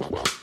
The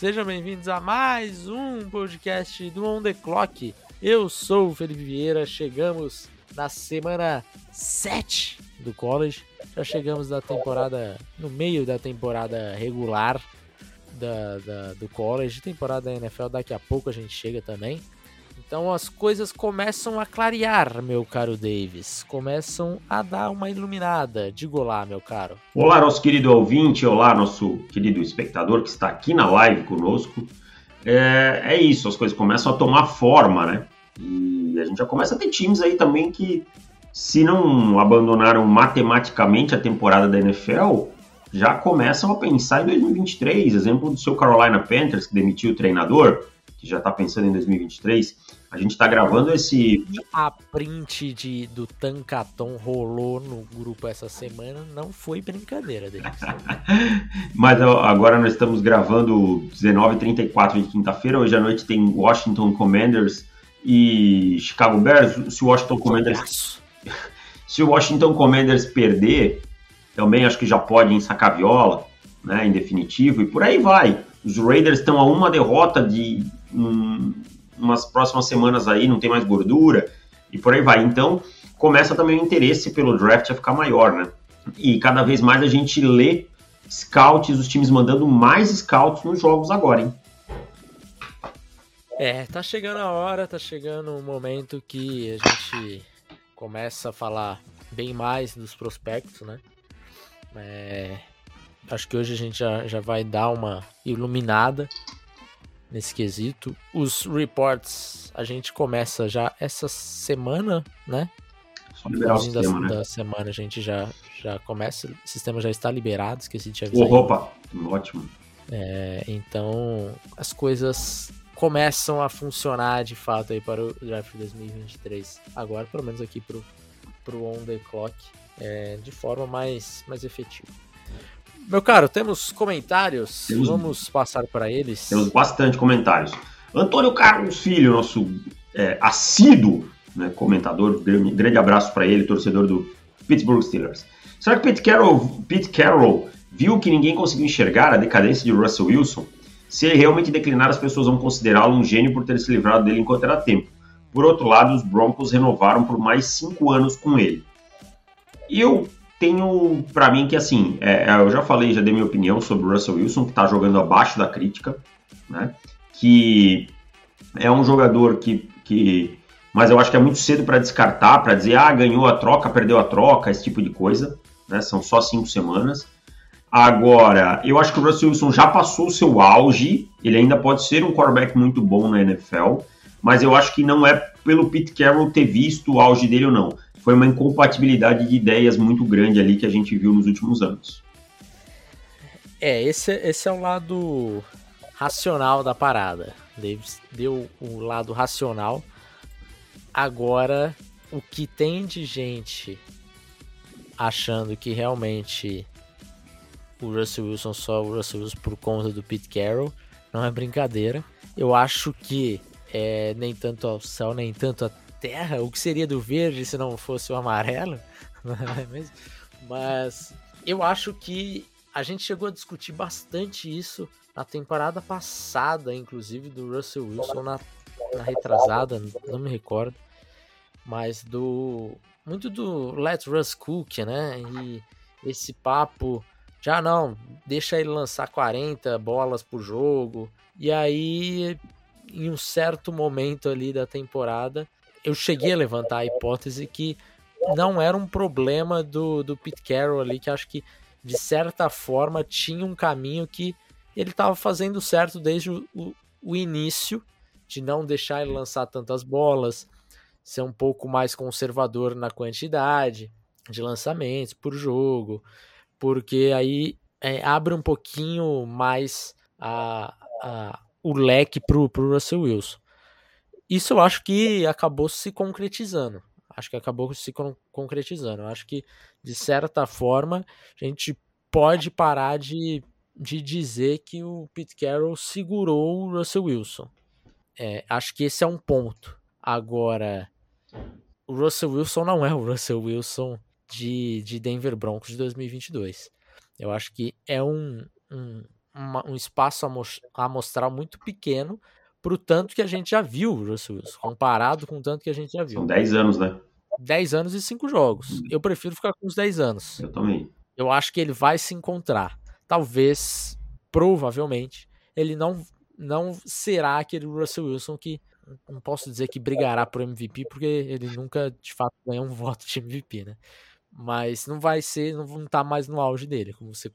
Sejam bem-vindos a mais um podcast do On The Clock. Eu sou o Felipe Vieira, chegamos na semana 7 do college. Já chegamos na temporada, no meio da temporada regular da, da, do college. Temporada da NFL, daqui a pouco a gente chega também. Então as coisas começam a clarear, meu caro Davis. Começam a dar uma iluminada. Diga olá, meu caro. Olá, nosso querido ouvinte. Olá, nosso querido espectador que está aqui na live conosco. É, é isso, as coisas começam a tomar forma, né? E a gente já começa a ter times aí também que, se não abandonaram matematicamente a temporada da NFL, já começam a pensar em 2023. Exemplo do seu Carolina Panthers, que demitiu o treinador, que já está pensando em 2023. A gente está gravando esse. A print de, do Tancaton rolou no grupo essa semana, não foi brincadeira deles. Mas agora nós estamos gravando 19h34 de quinta-feira. Hoje à noite tem Washington Commanders e Chicago Bears. Se o Washington Commanders. Se o Washington Commanders perder, também acho que já pode ensacar viola, né? Em definitivo, e por aí vai. Os Raiders estão a uma derrota de. Um, umas próximas semanas aí, não tem mais gordura e por aí vai. Então, começa também o interesse pelo draft a ficar maior, né? E cada vez mais a gente lê scouts, os times mandando mais scouts nos jogos agora, hein? É, tá chegando a hora, tá chegando o momento que a gente começa a falar bem mais dos prospectos, né? É, acho que hoje a gente já, já vai dar uma iluminada nesse quesito. Os reports a gente começa já essa semana, né? O sistema, da, né? da semana a gente já, já começa, o sistema já está liberado, esqueci de avisar. Oh, opa, ótimo. É, então as coisas começam a funcionar de fato aí para o draft 2023. Agora, pelo menos aqui pro, pro On The Clock, é, de forma mais, mais efetiva. Meu caro, temos comentários? Temos, Vamos passar para eles. Temos bastante comentários. Antônio Carlos Filho, nosso é, assíduo né, comentador, grande, grande abraço para ele, torcedor do Pittsburgh Steelers. Será que Pete Carroll, Pete Carroll viu que ninguém conseguiu enxergar a decadência de Russell Wilson? Se ele realmente declinar, as pessoas vão considerá-lo um gênio por ter se livrado dele enquanto era tempo. Por outro lado, os Broncos renovaram por mais cinco anos com ele. Eu tenho para mim que assim, é, é, eu já falei, já dei minha opinião sobre o Russell Wilson, que está jogando abaixo da crítica, né? Que é um jogador que, que mas eu acho que é muito cedo para descartar, para dizer, ah, ganhou a troca, perdeu a troca, esse tipo de coisa, né? São só cinco semanas. Agora, eu acho que o Russell Wilson já passou o seu auge, ele ainda pode ser um quarterback muito bom na NFL, mas eu acho que não é pelo Pete Carroll ter visto o auge dele ou não foi uma incompatibilidade de ideias muito grande ali que a gente viu nos últimos anos. É, esse, esse é o lado racional da parada. Davis deu o lado racional. Agora, o que tem de gente achando que realmente o Russell Wilson só o Russell Wilson por conta do Pete Carroll não é brincadeira. Eu acho que é, nem tanto ao céu, nem tanto a terra, o que seria do verde se não fosse o amarelo, é mas eu acho que a gente chegou a discutir bastante isso na temporada passada, inclusive do Russell Wilson na, na retrasada, não me recordo, mas do muito do Let Russ Cook, né? E esse papo já não, deixa ele lançar 40 bolas por jogo. E aí, em um certo momento ali da temporada, eu cheguei a levantar a hipótese que não era um problema do, do Pete Carroll ali, que acho que de certa forma tinha um caminho que ele estava fazendo certo desde o, o, o, início, de não deixar ele lançar tantas bolas, ser um pouco mais conservador na quantidade de lançamentos por jogo, porque aí é, abre um pouquinho mais a, a, o leque pro, pro Russell Wilson. Isso eu acho que acabou se concretizando. Acho que acabou se con concretizando. Acho que, de certa forma, a gente pode parar de, de dizer que o Pete Carroll segurou o Russell Wilson. É, acho que esse é um ponto. Agora, o Russell Wilson não é o Russell Wilson de, de Denver Broncos de 2022. Eu acho que é um, um, uma, um espaço amostral muito pequeno para o tanto que a gente já viu o Russell Wilson, comparado com o tanto que a gente já viu. São 10 anos, né? 10 anos e 5 jogos. Hum. Eu prefiro ficar com os 10 anos. Eu também. Eu acho que ele vai se encontrar. Talvez, provavelmente, ele não, não será aquele Russell Wilson que não posso dizer que brigará por MVP, porque ele nunca de fato ganhou um voto de MVP, né? Mas não vai ser, não tá mais no auge dele, como você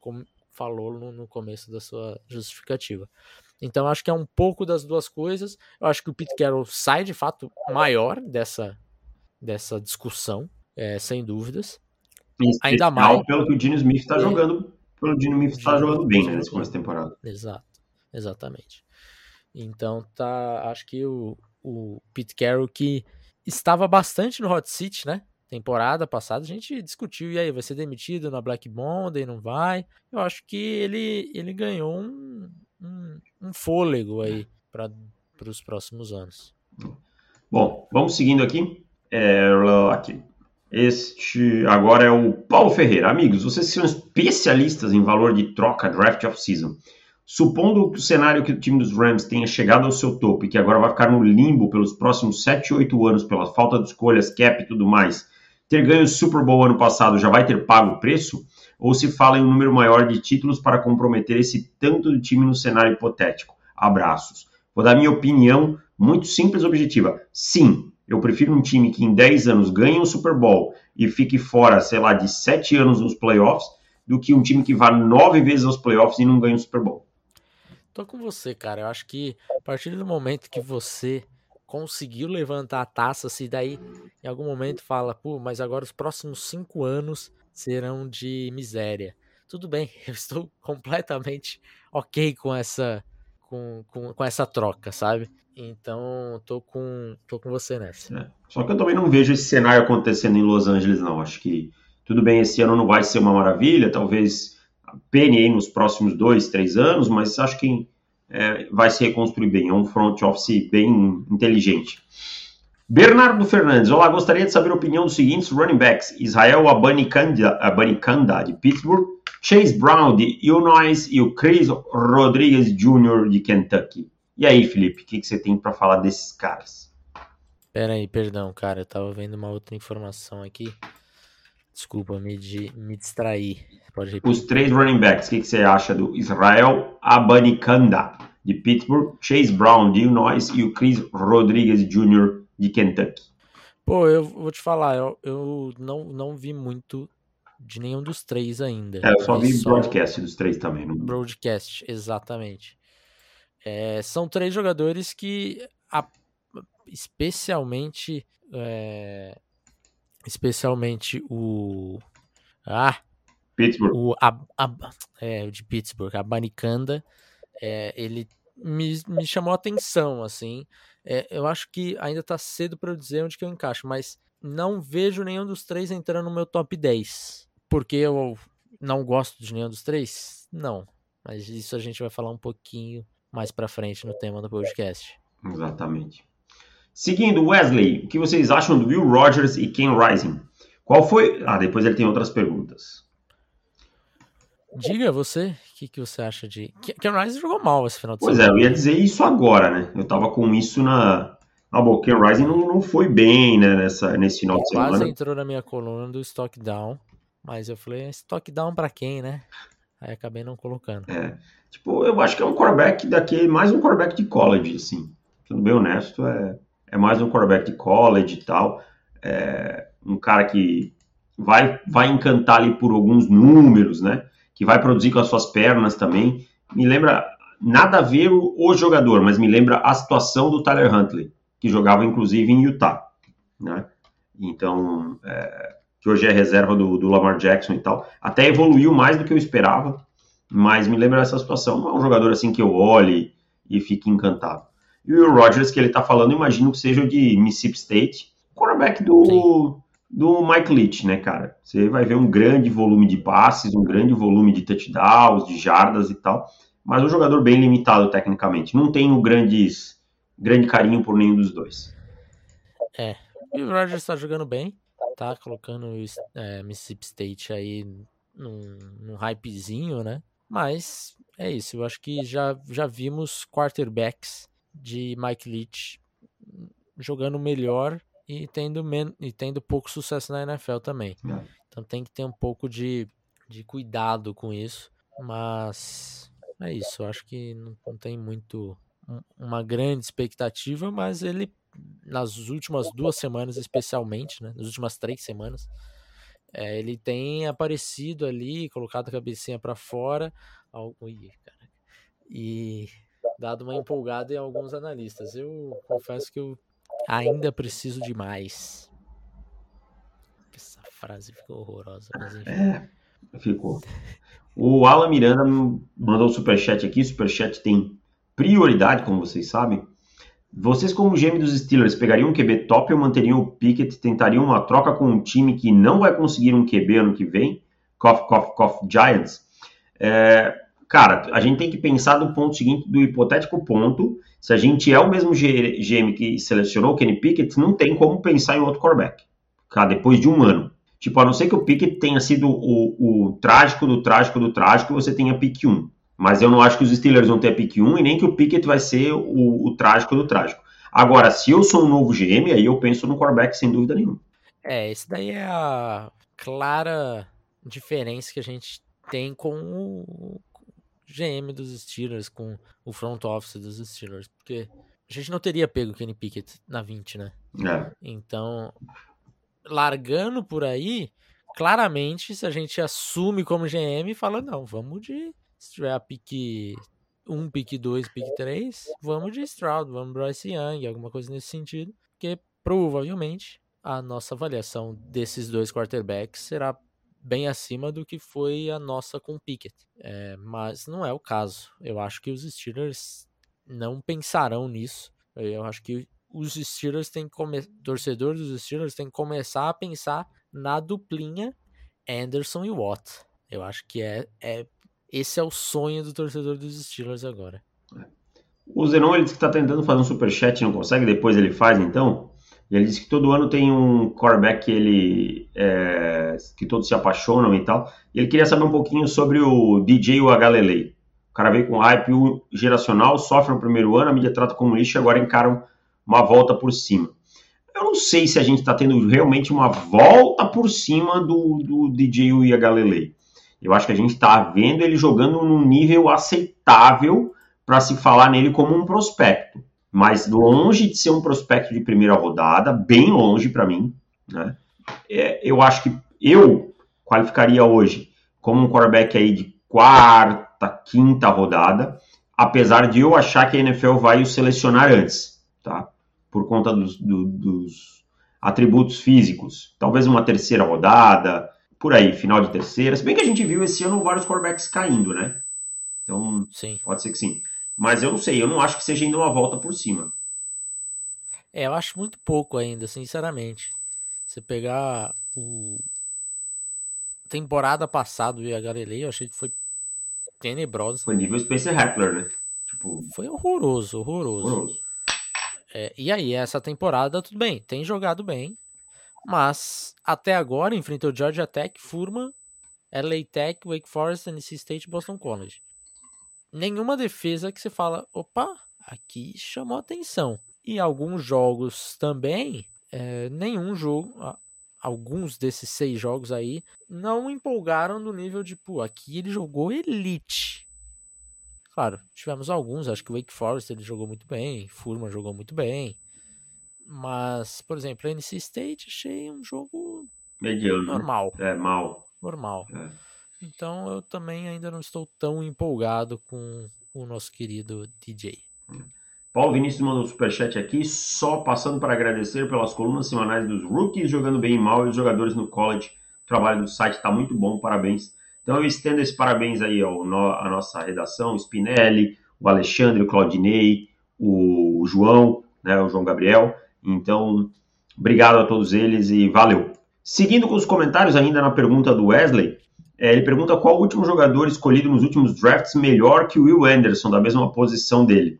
falou no, no começo da sua justificativa. Então acho que é um pouco das duas coisas. Eu acho que o Pete Carroll sai de fato maior dessa, dessa discussão, é, sem dúvidas. Ainda mais pelo que o Dino Smith está é, jogando, pelo Dino Smith está jogando bem né, nesse começo da temporada. Exato, exatamente. Então tá, acho que o, o Pete Carroll que estava bastante no hot seat, né? Temporada passada a gente discutiu e aí vai ser demitido na Black Monday, não vai? Eu acho que ele ele ganhou um, um, fôlego aí para os próximos anos. Bom, vamos seguindo aqui. É, aqui. Este agora é o Paulo Ferreira. Amigos, vocês são especialistas em valor de troca draft off-season. Supondo que o cenário que o time dos Rams tenha chegado ao seu topo e que agora vai ficar no limbo pelos próximos 7, 8 anos pela falta de escolhas, cap e tudo mais, ter ganho o Super Bowl ano passado já vai ter pago o preço? Ou se fala em um número maior de títulos para comprometer esse tanto de time no cenário hipotético? Abraços. Vou dar minha opinião muito simples e objetiva. Sim, eu prefiro um time que em 10 anos ganhe um Super Bowl e fique fora, sei lá, de 7 anos nos playoffs, do que um time que vá 9 vezes aos playoffs e não ganhe um Super Bowl. Tô com você, cara. Eu acho que a partir do momento que você conseguiu levantar a taça, se daí em algum momento fala, pô, mas agora os próximos cinco anos serão de miséria. Tudo bem, eu estou completamente ok com essa com, com, com essa troca, sabe? Então, tô com, tô com você nessa. É. Só que eu também não vejo esse cenário acontecendo em Los Angeles, não. Acho que tudo bem, esse ano não vai ser uma maravilha, talvez pene aí nos próximos dois, três anos, mas acho que é, vai se reconstruir bem. É um front office bem inteligente. Bernardo Fernandes, olá, gostaria de saber a opinião dos seguintes running backs: Israel Abanikanda, Abanikanda de Pittsburgh, Chase Brown de Illinois e o Chris Rodrigues Jr. de Kentucky. E aí, Felipe, o que, que você tem para falar desses caras? Pera aí, perdão, cara, eu tava vendo uma outra informação aqui. Desculpa, me, de, me repetir. Os três running backs, o que, que você acha do Israel Abanikanda, de Pittsburgh, Chase Brown, de Illinois e o Chris Rodrigues Jr. de Kentucky? Pô, eu vou te falar, eu, eu não, não vi muito de nenhum dos três ainda. É, eu só vi só broadcast dos três também. Não... Broadcast, exatamente. É, são três jogadores que, a, especialmente é, especialmente o. Ah! Pittsburgh. O, a, a, é, o de Pittsburgh, a Banicanda, é, ele me, me chamou a atenção, assim. É, eu acho que ainda tá cedo para eu dizer onde que eu encaixo, mas não vejo nenhum dos três entrando no meu top 10. Porque eu não gosto de nenhum dos três? Não. Mas isso a gente vai falar um pouquinho mais para frente no tema do podcast. Exatamente. Seguindo, Wesley, o que vocês acham do Will Rogers e Ken Rising? Qual foi. Ah, depois ele tem outras perguntas. Diga você, o que, que você acha de. Ken Rising jogou mal esse final de pois semana. Pois é, eu ia dizer isso agora, né? Eu tava com isso na. Ah, bom, Ken Rising não, não foi bem, né, nessa, nesse final de semana. Quase entrou na minha coluna do Stock Down, mas eu falei, Stock Down pra quem, né? Aí acabei não colocando. É, tipo, eu acho que é um quarterback daqui, mais um quarterback de college, assim. Sendo bem honesto, é é mais um quarterback de college e tal. É um cara que vai, vai encantar ali por alguns números, né? Que vai produzir com as suas pernas também. Me lembra, nada a ver o, o jogador, mas me lembra a situação do Tyler Huntley, que jogava inclusive em Utah, né? Então, é, que hoje é reserva do, do, Lamar Jackson e tal. Até evoluiu mais do que eu esperava. mas me lembra essa situação. Não é um jogador assim que eu olhe e fique encantado. E o Rodgers que ele está falando, imagino que seja de Mississippi State, quarterback do, do Mike Leach, né, cara? Você vai ver um grande volume de passes, um grande volume de touchdowns, de jardas e tal, mas um jogador bem limitado tecnicamente. Não tenho grandes, grande carinho por nenhum dos dois. É, e o Rodgers está jogando bem, tá colocando é, Mississippi State aí num, num hypezinho, né? Mas é isso, eu acho que já, já vimos quarterbacks de Mike Leach jogando melhor e tendo, men e tendo pouco sucesso na NFL também. É. Então tem que ter um pouco de, de cuidado com isso. Mas é isso, eu acho que não, não tem muito uma grande expectativa, mas ele nas últimas duas semanas especialmente, né, nas últimas três semanas, é, ele tem aparecido ali, colocado a cabecinha para fora, ui, e dado uma empolgada em alguns analistas. Eu confesso que eu ainda preciso de mais. Essa frase ficou horrorosa, mas enfim. É, ficou. O Alan Miranda mandou um superchat aqui. Superchat tem prioridade, como vocês sabem. Vocês, como GM dos Steelers, pegariam um QB top ou manteriam o Pickett? Tentariam uma troca com um time que não vai conseguir um QB ano que vem? Cough, cough, cough, Giants. É, cara, a gente tem que pensar do ponto seguinte, do hipotético ponto. Se a gente é o mesmo GM que selecionou o Kenny Pickett, não tem como pensar em outro quarterback. Cara, depois de um ano. Tipo, a não ser que o Pickett tenha sido o, o trágico do trágico do trágico e você tenha pick 1. Mas eu não acho que os Steelers vão ter pick 1 e nem que o Pickett vai ser o, o trágico do trágico. Agora, se eu sou um novo GM, aí eu penso no quarterback sem dúvida nenhuma. É, esse daí é a clara diferença que a gente tem com o GM dos Steelers, com o front office dos Steelers, porque a gente não teria pego o Kenny Pickett na 20, né? É. Então, largando por aí, claramente, se a gente assume como GM fala, não, vamos de se tiver a pique 1, pique 2, pique 3, vamos de Stroud, vamos Bryce Young, alguma coisa nesse sentido, porque provavelmente a nossa avaliação desses dois quarterbacks será bem acima do que foi a nossa com Pickett. É, mas não é o caso. Eu acho que os Steelers não pensarão nisso. Eu acho que os Steelers têm que começar, torcedores dos Steelers têm que começar a pensar na duplinha Anderson e Watt. Eu acho que é, é esse é o sonho do torcedor dos Steelers agora. O Zenon ele disse que está tentando fazer um superchat e não consegue, depois ele faz então. E ele disse que todo ano tem um quarterback que ele é, que todos se apaixonam e tal. E ele queria saber um pouquinho sobre o DJ o Galilei. O cara veio com hype geracional, sofre no primeiro ano, a mídia trata como lixo e agora encaram uma volta por cima. Eu não sei se a gente está tendo realmente uma volta por cima do, do DJ Galilei. Eu acho que a gente está vendo ele jogando num nível aceitável para se falar nele como um prospecto. Mas longe de ser um prospecto de primeira rodada, bem longe para mim. Né? É, eu acho que eu qualificaria hoje como um quarterback aí de quarta, quinta rodada, apesar de eu achar que a NFL vai o selecionar antes, tá? Por conta dos, do, dos atributos físicos. Talvez uma terceira rodada, por aí, final de terceira. Se bem que a gente viu esse ano vários quarterbacks caindo, né? Então, sim. pode ser que sim. Mas eu não sei, eu não acho que seja ainda uma volta por cima. É, eu acho muito pouco ainda, sinceramente. Você pegar o temporada passada do Galilei, eu achei que foi tenebrosa. Foi nível Spencer Rattler, né? Tipo... Foi horroroso, horroroso. horroroso. É, e aí, essa temporada, tudo bem, tem jogado bem, mas até agora enfrentou Georgia Tech, Furman, LA Tech, Wake Forest, Tennessee State e Boston College. Nenhuma defesa que você fala, opa, aqui chamou atenção. E alguns jogos também, é, nenhum jogo, alguns desses seis jogos aí, não empolgaram no nível de, pô, aqui ele jogou elite. Claro, tivemos alguns, acho que o Wake Forest ele jogou muito bem, Furman jogou muito bem, mas, por exemplo, NC State achei um jogo mediano. Normal. É, mal. Normal. É. Então eu também ainda não estou tão empolgado com o nosso querido DJ. Paulo Vinícius mandou um superchat aqui, só passando para agradecer pelas colunas semanais dos rookies jogando bem e mal e os jogadores no college. O trabalho do site está muito bom, parabéns. Então eu estendo esse parabéns aí ao à nossa redação, o Spinelli, o Alexandre, o Claudinei, o João, né, o João Gabriel. Então, obrigado a todos eles e valeu. Seguindo com os comentários ainda na pergunta do Wesley, é, ele pergunta qual o último jogador escolhido nos últimos drafts melhor que o Will Anderson, da mesma posição dele.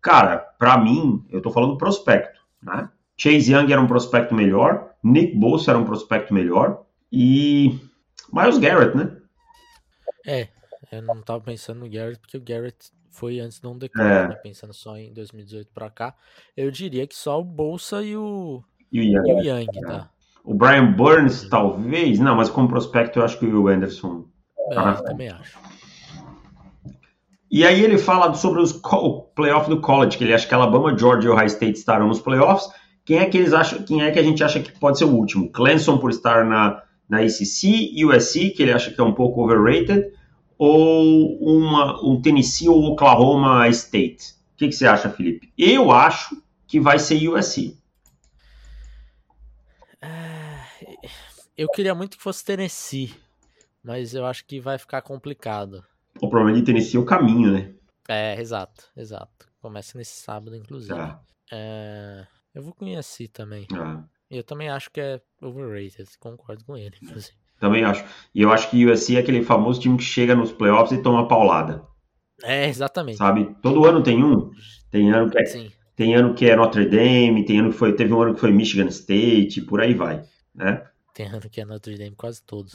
Cara, para mim, eu tô falando prospecto, né? Chase Young era um prospecto melhor, Nick Bosa era um prospecto melhor e Miles Garrett, né? É, eu não tava pensando no Garrett porque o Garrett foi antes de um declaro, é. né? Pensando só em 2018 para cá. Eu diria que só o Bolsa e o, e o Young, e o Young é. tá? O Brian Burns, talvez. Não, mas como prospecto eu acho que o Anderson. É, tá eu também acho. E aí ele fala sobre os playoffs do college, que ele acha que Alabama, Georgia e Ohio State estarão nos playoffs. Quem é que eles acham, quem é que a gente acha que pode ser o último? Clemson por estar na, na ACC, USC, que ele acha que é um pouco overrated, ou uma, um Tennessee ou Oklahoma State? O que, que você acha, Felipe? Eu acho que vai ser USC. Eu queria muito que fosse Tennessee, mas eu acho que vai ficar complicado. O problema de Tennessee é o caminho, né? É, exato, exato. Começa nesse sábado, inclusive. Ah. É, eu vou conhecer também. Ah. Eu também acho que é overrated, concordo com ele, inclusive. Também acho. E eu acho que o USC é aquele famoso time que chega nos playoffs e toma paulada. É, exatamente. Sabe? Todo ano tem um. Tem ano que é, Sim. tem ano que é Notre Dame, tem ano que foi, teve um ano que foi Michigan State, por aí vai, né? Tem ano que é Notre Dame, quase todos.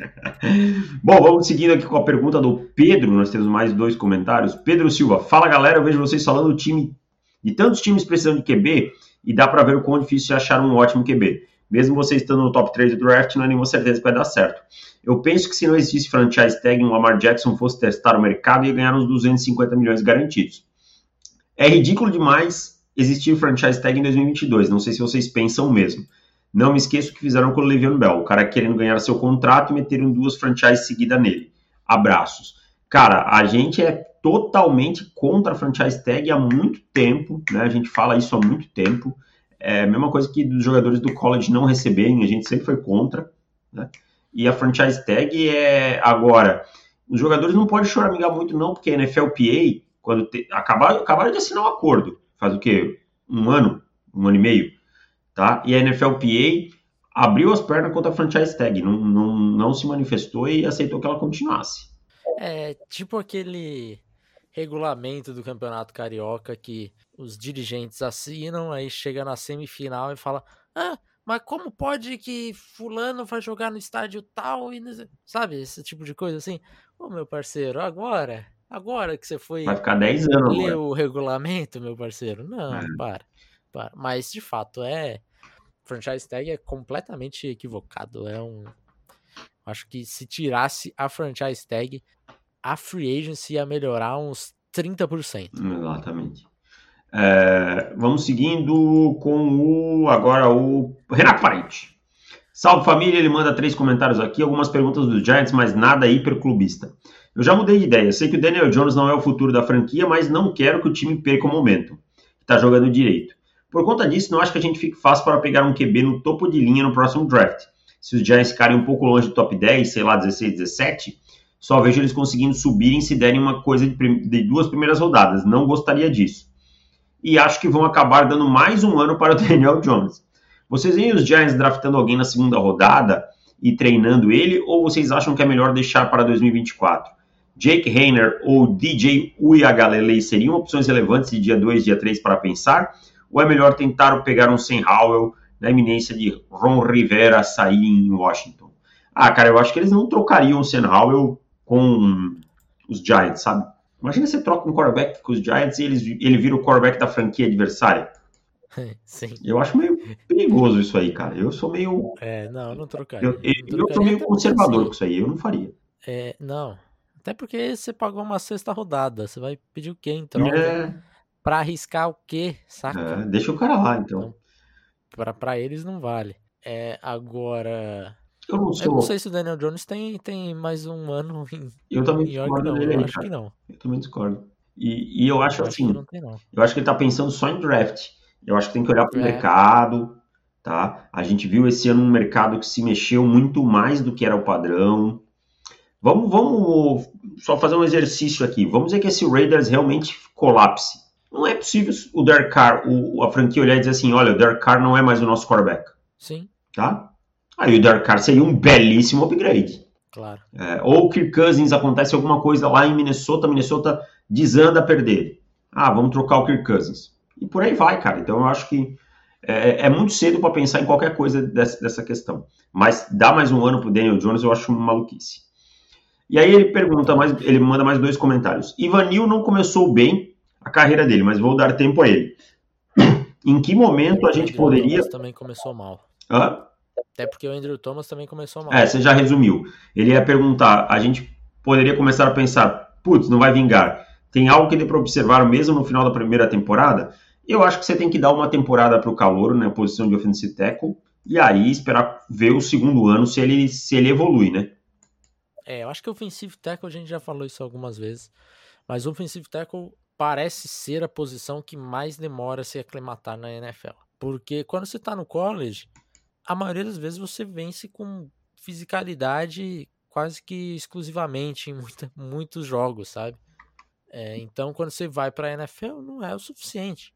Bom, vamos seguindo aqui com a pergunta do Pedro. Nós temos mais dois comentários. Pedro Silva, fala galera, eu vejo vocês falando do time, de tantos times precisando de QB, e dá para ver o quão difícil é achar um ótimo QB. Mesmo você estando no top 3 do draft, não é nenhuma certeza que vai dar certo. Eu penso que se não existisse franchise tag, o Lamar Jackson fosse testar o mercado e ganhar uns 250 milhões garantidos. É ridículo demais existir franchise tag em 2022. Não sei se vocês pensam mesmo. Não me esqueço que fizeram com o Le'Veon Bell, o cara querendo ganhar seu contrato e meteram duas franchises seguidas nele. Abraços. Cara, a gente é totalmente contra a franchise tag há muito tempo, né? A gente fala isso há muito tempo. É a mesma coisa que dos jogadores do college não receberem, a gente sempre foi contra, né? E a franchise tag é agora. Os jogadores não podem choramingar muito, não, porque a NFLPA, quando te, acabaram, acabaram de assinar um acordo, faz o quê? Um ano, um ano e meio tá? E a NFLPA abriu as pernas contra a franchise tag, não, não, não se manifestou e aceitou que ela continuasse. É tipo aquele regulamento do Campeonato Carioca que os dirigentes assinam, aí chega na semifinal e fala: Ah, mas como pode que fulano vai jogar no estádio tal e sabe, esse tipo de coisa assim? Ô meu parceiro, agora, agora que você foi Vai ficar 10 anos ler agora. o regulamento, meu parceiro. Não, é. para. Mas de fato é. Franchise tag é completamente equivocado. É um. Acho que se tirasse a franchise tag, a free agency ia melhorar uns 30%. Exatamente. É, vamos seguindo com o agora o Renato Parente. Salve família, ele manda três comentários aqui, algumas perguntas dos Giants, mas nada hiperclubista. Eu já mudei de ideia, sei que o Daniel Jones não é o futuro da franquia, mas não quero que o time perca o momento. Está jogando direito. Por conta disso, não acho que a gente fique fácil para pegar um QB no topo de linha no próximo draft. Se os Giants ficarem um pouco longe do top 10, sei lá, 16, 17, só vejo eles conseguindo subirem se derem uma coisa de, de duas primeiras rodadas. Não gostaria disso. E acho que vão acabar dando mais um ano para o Daniel Jones. Vocês veem os Giants draftando alguém na segunda rodada e treinando ele, ou vocês acham que é melhor deixar para 2024? Jake Hayner ou DJ Uyagalelei seriam opções relevantes de dia 2, dia 3 para pensar? Ou é melhor tentar pegar um Sam Howell na iminência de Ron Rivera sair em Washington? Ah, cara, eu acho que eles não trocariam o Sam Howell com os Giants, sabe? Imagina você troca um quarterback com os Giants e eles, ele vira o quarterback da franquia adversária. Sim. Eu acho meio perigoso isso aí, cara. Eu sou meio. É, não, eu não trocaria. Eu, eu, eu sou meio conservador assim, com isso aí, eu não faria. É, não. Até porque você pagou uma sexta rodada. Você vai pedir o quê em troca? É para arriscar o quê, saca? É, deixa o cara lá, então. então para eles não vale. É, agora. Eu não, sou... eu não sei se o Daniel Jones tem, tem mais um ano em Eu também discordo não. dele. Eu acho que não. Eu também discordo. E, e eu acho eu assim. Acho tem, eu acho que ele tá pensando só em draft. Eu acho que tem que olhar pro é. mercado, tá? A gente viu esse ano um mercado que se mexeu muito mais do que era o padrão. Vamos, vamos só fazer um exercício aqui. Vamos dizer que esse Raiders realmente colapse. Não é possível o Derek Carr, o, a franquia olhar e dizer assim, olha, o Derek Carr não é mais o nosso quarterback. Sim. Tá? Aí o Derek Carr seria um belíssimo upgrade. Claro. É, ou o Kirk Cousins acontece alguma coisa lá em Minnesota, Minnesota desanda a perder. Ah, vamos trocar o Kirk Cousins. E por aí vai, cara. Então eu acho que é, é muito cedo para pensar em qualquer coisa dessa, dessa questão. Mas dar mais um ano pro Daniel Jones eu acho uma maluquice. E aí ele pergunta, mais, ele manda mais dois comentários. Ivanil não começou bem a carreira dele, mas vou dar tempo a ele. em que momento a gente poderia. também começou mal. Hã? Até porque o Andrew Thomas também começou mal. É, você já resumiu. Ele ia perguntar, a gente poderia começar a pensar, putz, não vai vingar. Tem algo que dê para observar mesmo no final da primeira temporada? Eu acho que você tem que dar uma temporada para o calor, né, posição de offensive tackle, e aí esperar ver o segundo ano se ele, se ele evolui, né? É, eu acho que o offensive tackle, a gente já falou isso algumas vezes, mas o offensive tackle parece ser a posição que mais demora a se aclimatar na NFL. Porque quando você está no college, a maioria das vezes você vence com fisicalidade quase que exclusivamente em muita, muitos jogos, sabe? É, então, quando você vai para a NFL, não é o suficiente.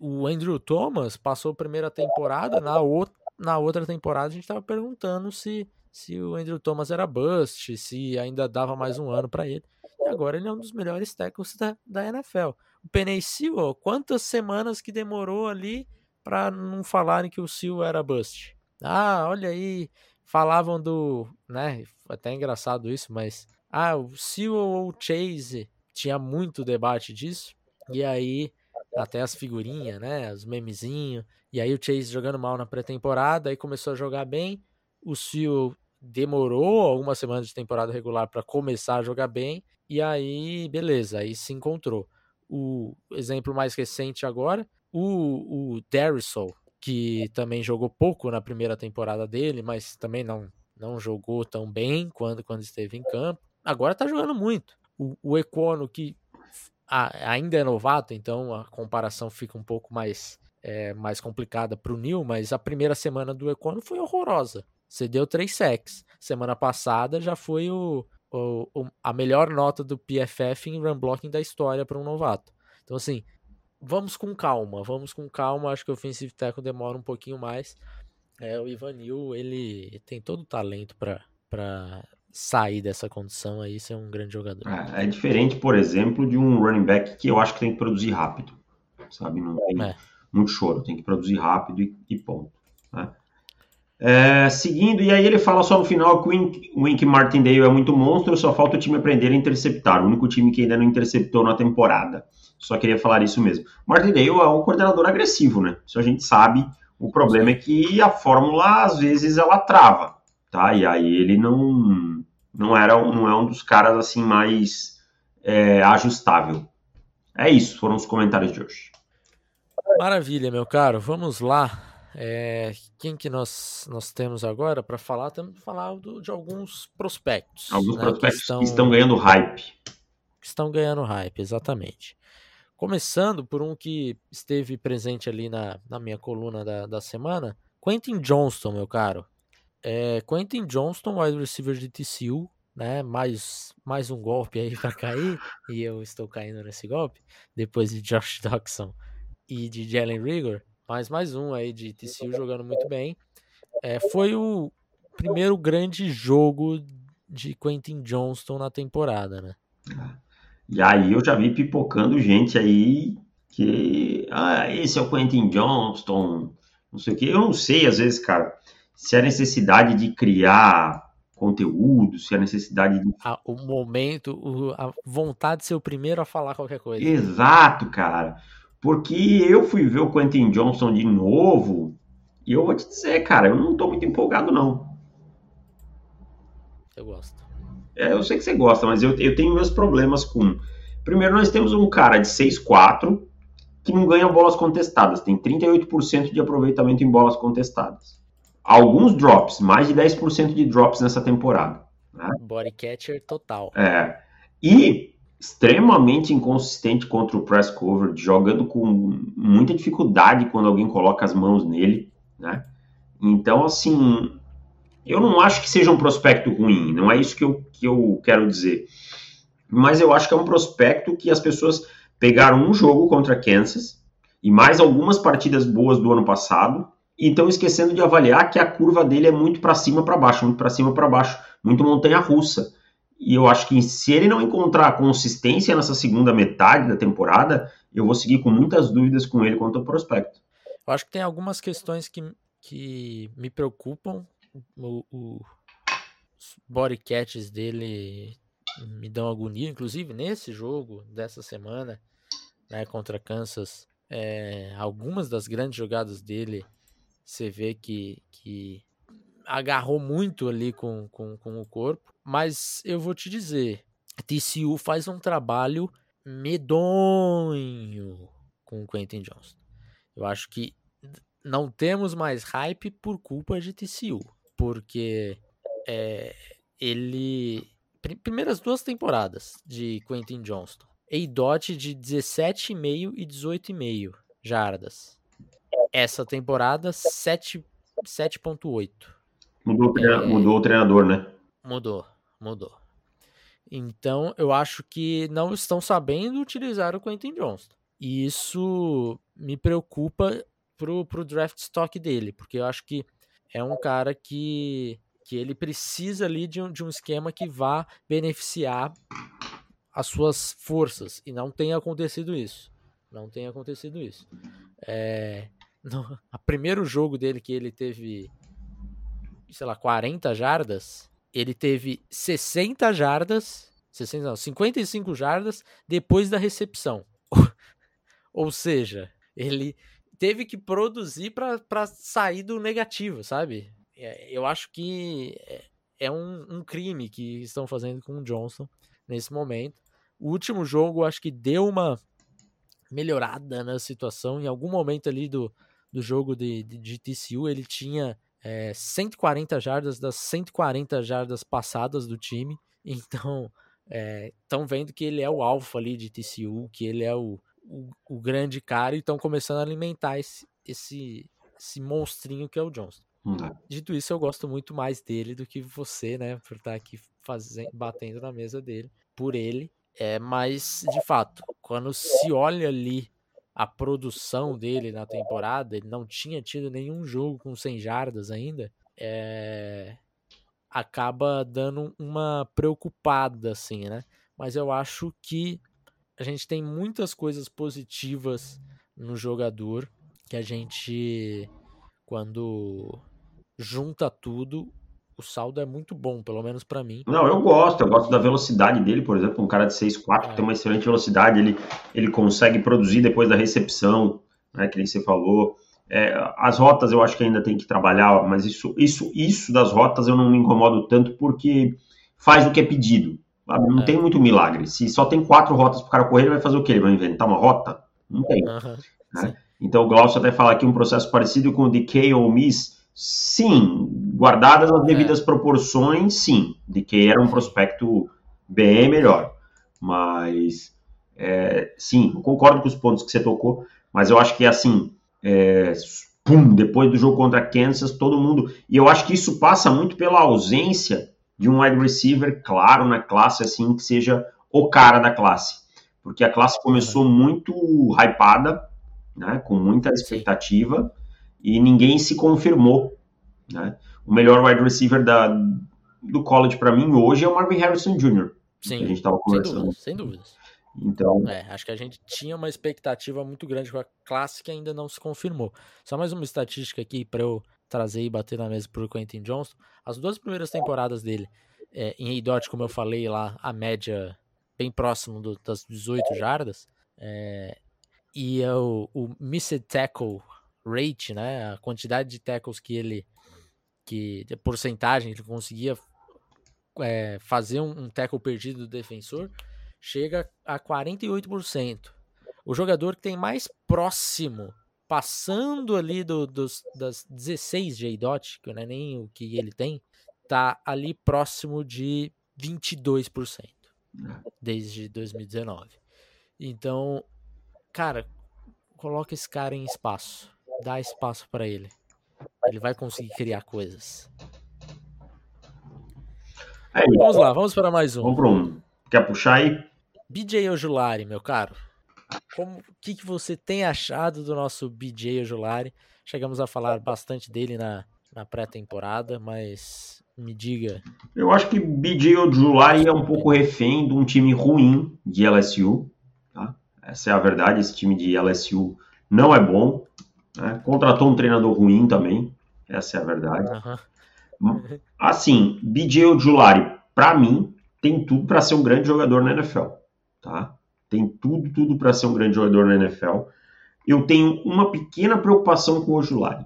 O Andrew Thomas passou a primeira temporada, na, outra, na outra temporada a gente estava perguntando se, se o Andrew Thomas era bust, se ainda dava mais um ano para ele. E agora ele é um dos melhores tackles da, da NFL. O Penei Sewell, quantas semanas que demorou ali para não falarem que o Sewell era bust? Ah, olha aí, falavam do, né, até engraçado isso, mas ah, o Sewell ou o Chase, tinha muito debate disso. E aí até as figurinhas, né, os memezinhos. E aí o Chase jogando mal na pré-temporada, aí começou a jogar bem. O Sewell demorou algumas semanas de temporada regular para começar a jogar bem. E aí, beleza, aí se encontrou. O exemplo mais recente agora, o, o Darrisol, que também jogou pouco na primeira temporada dele, mas também não, não jogou tão bem quando, quando esteve em campo. Agora tá jogando muito. O, o Econo, que ainda é novato, então a comparação fica um pouco mais, é, mais complicada para o Neil, mas a primeira semana do Econo foi horrorosa. Você deu três sacks. Semana passada já foi o, o, o, a melhor nota do PFF em run blocking da história para um novato. Então, assim, vamos com calma, vamos com calma. Acho que o offensive tackle demora um pouquinho mais. É, o Ivanil, ele tem todo o talento para sair dessa condição aí ser um grande jogador. É, é, diferente, por exemplo, de um running back que eu acho que tem que produzir rápido, sabe? Não tem é. muito choro, tem que produzir rápido e, e ponto. Né? É, seguindo, e aí ele fala só no final que o Wink, Martindale é muito monstro, só falta o time aprender a interceptar. O único time que ainda não interceptou na temporada. Só queria falar isso mesmo. Martindale é um coordenador agressivo, né? Isso a gente sabe. O problema é que a fórmula, às vezes, ela trava, tá? E aí ele não, não, era, não é um dos caras, assim, mais é, ajustável. É isso, foram os comentários de hoje. Maravilha, meu caro. Vamos lá. É, quem que nós, nós temos agora para falar? Temos que falar do, de alguns prospectos. Alguns né, prospectos que estão, que estão ganhando hype. Que estão ganhando hype, exatamente. Começando por um que esteve presente ali na, na minha coluna da, da semana, Quentin Johnston, meu caro. É, Quentin Johnston, wide receiver de TCU, né? Mais, mais um golpe aí para cair, e eu estou caindo nesse golpe, depois de Josh Doxson e de Jalen Rigor mais mais um aí de TCU jogando muito bem. É, foi o primeiro grande jogo de Quentin Johnston na temporada, né? E aí eu já vi pipocando gente aí que ah, esse é o Quentin Johnston, não sei o que. Eu não sei, às vezes, cara, se é necessidade de criar conteúdo, se é necessidade de. Ah, o momento, a vontade de ser o primeiro a falar qualquer coisa. Exato, cara. Porque eu fui ver o Quentin Johnson de novo e eu vou te dizer, cara, eu não tô muito empolgado, não. Eu gosto. É, eu sei que você gosta, mas eu, eu tenho meus problemas com. Primeiro, nós temos um cara de 6'4 que não ganha bolas contestadas, tem 38% de aproveitamento em bolas contestadas. Alguns drops, mais de 10% de drops nessa temporada. Né? Body catcher total. É. E extremamente inconsistente contra o press cover, jogando com muita dificuldade quando alguém coloca as mãos nele, né? Então, assim, Eu não acho que seja um prospecto ruim, não é isso que eu, que eu quero dizer. Mas eu acho que é um prospecto que as pessoas pegaram um jogo contra Kansas e mais algumas partidas boas do ano passado e estão esquecendo de avaliar que a curva dele é muito para cima para baixo, muito para cima para baixo, muito montanha russa. E eu acho que se ele não encontrar consistência nessa segunda metade da temporada, eu vou seguir com muitas dúvidas com ele quanto ao prospecto. Eu acho que tem algumas questões que, que me preocupam. O, o, os body catches dele me dão agonia, inclusive nesse jogo dessa semana, né, contra Kansas, é, algumas das grandes jogadas dele, você vê que, que agarrou muito ali com, com, com o corpo. Mas eu vou te dizer, TCU faz um trabalho medonho com o Quentin Johnston. Eu acho que não temos mais hype por culpa de TCU, porque é, ele primeiras duas temporadas de Quentin Johnston, dot de 17,5 e 18,5 jardas. Essa temporada 7.8. Mudou, é, mudou o treinador, né? Mudou, mudou. Então, eu acho que não estão sabendo utilizar o Quentin Johnston. E isso me preocupa pro, pro draft stock dele, porque eu acho que é um cara que, que ele precisa ali de um, de um esquema que vá beneficiar as suas forças. E não tem acontecido isso. Não tem acontecido isso. É, no a primeiro jogo dele que ele teve, sei lá, 40 jardas, ele teve 60 jardas, 60 não, 55 jardas depois da recepção. Ou seja, ele teve que produzir para sair do negativo, sabe? É, eu acho que é, é um, um, crime que estão fazendo com o Johnson nesse momento. O último jogo, acho que deu uma melhorada na situação. Em algum momento ali do, do jogo de, de, de TCU, ele tinha é, 140 jardas das 140 jardas passadas do time. Então, estão é, vendo que ele é o alfa ali de TCU, que ele é o, o, o grande cara e estão começando a alimentar esse, esse, esse monstrinho que é o Johnson. Hum. Dito isso, eu gosto muito mais dele do que você, né? Por estar aqui fazendo, batendo na mesa dele, por ele. É, mas, de fato, quando se olha ali a produção dele na temporada, ele não tinha tido nenhum jogo com 100 jardas ainda, é... acaba dando uma preocupada, assim, né? Mas eu acho que a gente tem muitas coisas positivas no jogador que a gente, quando junta tudo, o saldo é muito bom, pelo menos para mim. Não, eu gosto, eu gosto da velocidade dele, por exemplo, um cara de 6'4 é. que tem uma excelente velocidade, ele, ele consegue produzir depois da recepção, né, que nem você falou. É, as rotas eu acho que ainda tem que trabalhar, mas isso, isso, isso das rotas eu não me incomodo tanto porque faz o que é pedido. Sabe? Não é. tem muito milagre. Se só tem quatro rotas para o cara correr, ele vai fazer o quê? Ele vai inventar uma rota? Não tem. Uhum, né? Então o Glaucio até fala aqui um processo parecido com o de K ou Miss, Sim, guardadas as devidas é. proporções, sim, de que era um prospecto bem melhor. Mas, é, sim, eu concordo com os pontos que você tocou, mas eu acho que, assim, é, pum, depois do jogo contra Kansas, todo mundo... E eu acho que isso passa muito pela ausência de um wide receiver claro na classe, assim, que seja o cara da classe. Porque a classe começou muito hypada, né, com muita expectativa, e ninguém se confirmou. Né? O melhor wide receiver da, do college para mim hoje é o Marvin Harrison Jr. Sim, que a gente estava conversando. Sem dúvidas, sem dúvidas. Então, é, acho que a gente tinha uma expectativa muito grande com a classe que ainda não se confirmou. Só mais uma estatística aqui para eu trazer e bater na mesa para o Quentin Johnson. As duas primeiras temporadas dele é, em Eidot, como eu falei lá, a média bem próximo do, das 18 jardas. É, e é o, o missed tackle rate, né, a quantidade de tackles que ele, que a porcentagem que ele conseguia é, fazer um, um tackle perdido do defensor, chega a 48%. O jogador que tem mais próximo, passando ali do, dos, das 16 de dot que não é nem o que ele tem, tá ali próximo de 22% desde 2019. Então, cara, coloca esse cara em espaço dá espaço para ele. Ele vai conseguir criar coisas. É vamos lá, vamos para mais um. Vamos para um. Quer puxar aí? BJ Ojulari, meu caro. Como que, que você tem achado do nosso BJ Ojulari? Chegamos a falar bastante dele na, na pré-temporada, mas me diga. Eu acho que BJ Ojulari é um pouco refém de um time ruim de LSU. Tá? Essa é a verdade. Esse time de LSU não é bom. Né? Contratou um treinador ruim também. Essa é a verdade. Uhum. Assim, BJ Ojulari, para mim, tem tudo para ser um grande jogador na NFL. Tá? Tem tudo, tudo para ser um grande jogador na NFL. Eu tenho uma pequena preocupação com o Ojulari.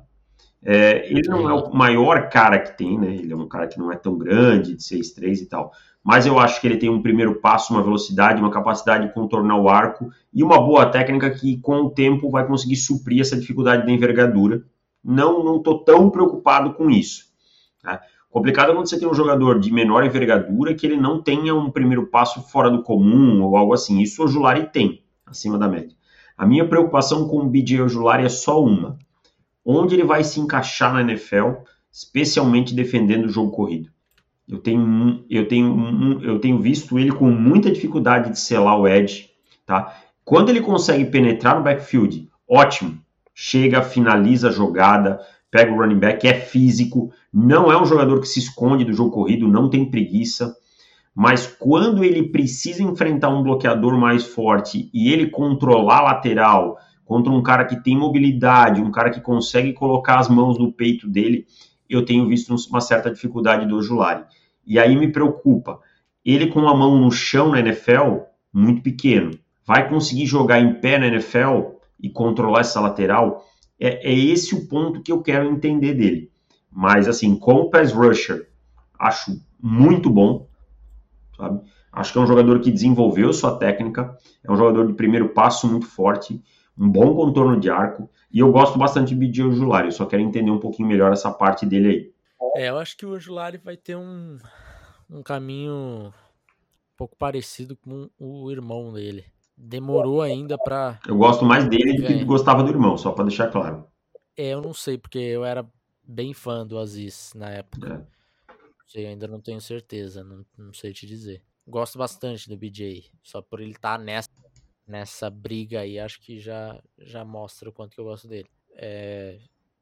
É, ele não é o maior cara que tem, né? Ele é um cara que não é tão grande, de 6'3 e tal. Mas eu acho que ele tem um primeiro passo, uma velocidade, uma capacidade de contornar o arco e uma boa técnica que, com o tempo, vai conseguir suprir essa dificuldade da envergadura. Não, não tô tão preocupado com isso. Tá? Complicado é quando você tem um jogador de menor envergadura que ele não tenha um primeiro passo fora do comum ou algo assim. Isso o Julari tem, acima da média. A minha preocupação com o BJ Julari é só uma onde ele vai se encaixar na NFL, especialmente defendendo o jogo corrido. Eu tenho, eu tenho, eu tenho visto ele com muita dificuldade de selar o edge, tá? Quando ele consegue penetrar no backfield, ótimo. Chega, finaliza a jogada, pega o running back, é físico, não é um jogador que se esconde do jogo corrido, não tem preguiça. Mas quando ele precisa enfrentar um bloqueador mais forte e ele controlar a lateral, contra um cara que tem mobilidade, um cara que consegue colocar as mãos no peito dele, eu tenho visto uma certa dificuldade do Ojulari. E aí me preocupa. Ele com a mão no chão na NFL, muito pequeno, vai conseguir jogar em pé na NFL e controlar essa lateral? É, é esse o ponto que eu quero entender dele. Mas assim, como pass rusher, acho muito bom, sabe? Acho que é um jogador que desenvolveu sua técnica, é um jogador de primeiro passo muito forte um bom contorno de arco, e eu gosto bastante de BJ Ojulari, eu só quero entender um pouquinho melhor essa parte dele aí. É, eu acho que o Ojulari vai ter um, um caminho um pouco parecido com o irmão dele. Demorou ainda para. Eu gosto mais dele do que gostava do irmão, só para deixar claro. É, eu não sei, porque eu era bem fã do Aziz na época. É. Sei, ainda não tenho certeza, não, não sei te dizer. Gosto bastante do BJ, só por ele estar tá nessa nessa briga aí, acho que já, já mostra o quanto que eu gosto dele. É,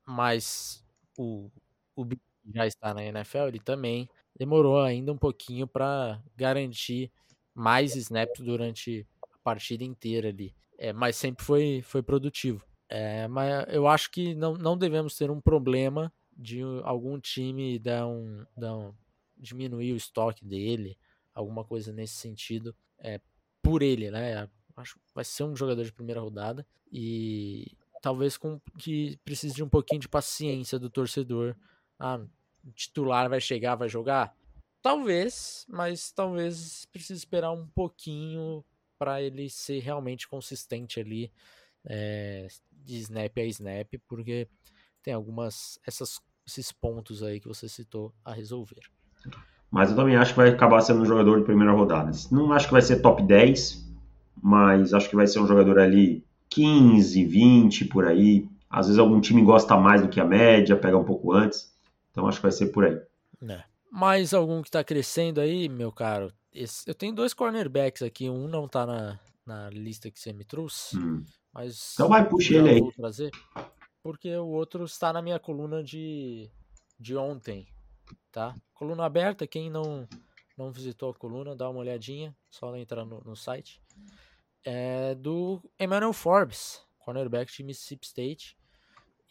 mas o, o já está na NFL, ele também demorou ainda um pouquinho para garantir mais snaps durante a partida inteira ali. É, mas sempre foi, foi produtivo. É, mas eu acho que não, não devemos ter um problema de algum time dar um, dar um, diminuir o estoque dele, alguma coisa nesse sentido, é, por ele, né? Acho que vai ser um jogador de primeira rodada e talvez com que precise de um pouquinho de paciência do torcedor. Ah, titular vai chegar, vai jogar? Talvez, mas talvez precise esperar um pouquinho para ele ser realmente consistente ali é, de snap a snap, porque tem algumas essas, esses pontos aí que você citou a resolver. Mas eu também acho que vai acabar sendo um jogador de primeira rodada. Não acho que vai ser top 10, mas acho que vai ser um jogador ali 15, 20 por aí. Às vezes algum time gosta mais do que a média, pega um pouco antes. Então acho que vai ser por aí. É. Mais algum que está crescendo aí, meu caro? Esse, eu tenho dois cornerbacks aqui, um não está na, na lista que você me trouxe, hum. mas então vai puxa ele aí. Trazer, porque o outro está na minha coluna de, de ontem, tá? Coluna aberta, quem não não visitou a coluna, dá uma olhadinha, só entrar no, no site é do Emmanuel Forbes, cornerback de Mississippi State.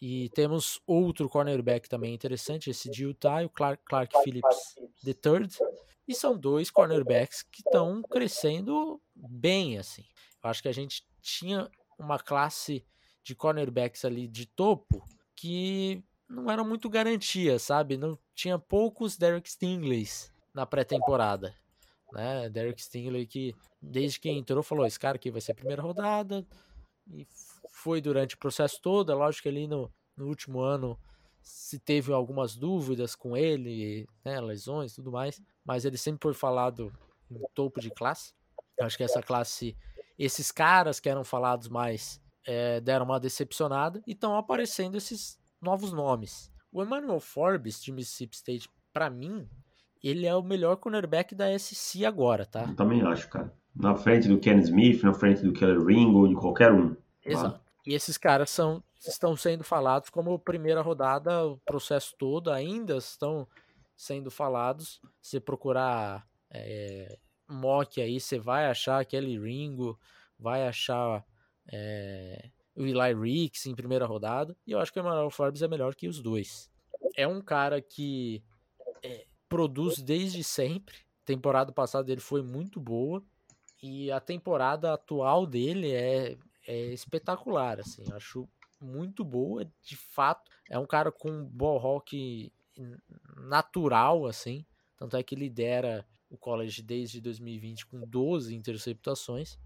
E temos outro cornerback também interessante, esse de Utah, o Clark, Clark Phillips III. E são dois cornerbacks que estão crescendo bem, assim. Eu acho que a gente tinha uma classe de cornerbacks ali de topo que não era muito garantia, sabe? Não tinha poucos Derek Stingleys na pré-temporada né? Derek Stingley que desde que entrou falou esse cara aqui vai ser a primeira rodada e foi durante o processo todo. É lógico que ali no, no último ano se teve algumas dúvidas com ele, né, lesões e tudo mais, mas ele sempre foi falado em topo de classe. Eu acho que essa classe, esses caras que eram falados mais, é, deram uma decepcionada e estão aparecendo esses novos nomes. O Emmanuel Forbes de Mississippi State, para mim, ele é o melhor cornerback da SC agora, tá? Eu também acho, cara. Na frente do Ken Smith, na frente do Keller Ringo, de qualquer um. Exato. E esses caras são, estão sendo falados como primeira rodada, o processo todo ainda estão sendo falados. Se procurar é, mock aí, você vai achar Kelly Ringo, vai achar é, o Eli Ricks em primeira rodada. E eu acho que o Emmanuel Forbes é melhor que os dois. É um cara que é, produz desde sempre. A temporada passada dele foi muito boa. E a temporada atual dele é, é espetacular, assim. Acho muito boa, de fato. É um cara com ball rock natural, assim. Tanto é que lidera o college desde 2020 com 12 interceptações.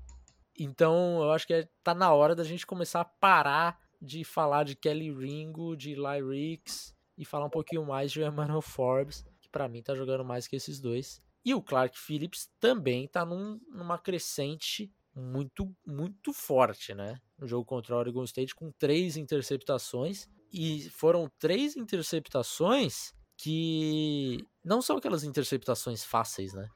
Então, eu acho que é, tá na hora da gente começar a parar de falar de Kelly Ringo, de Ricks e falar um pouquinho mais de Emmanuel Forbes, que para mim tá jogando mais que esses dois. E o Clark Phillips também tá num, numa crescente muito, muito forte, né? No jogo contra o Oregon State, com três interceptações. E foram três interceptações que não são aquelas interceptações fáceis, né?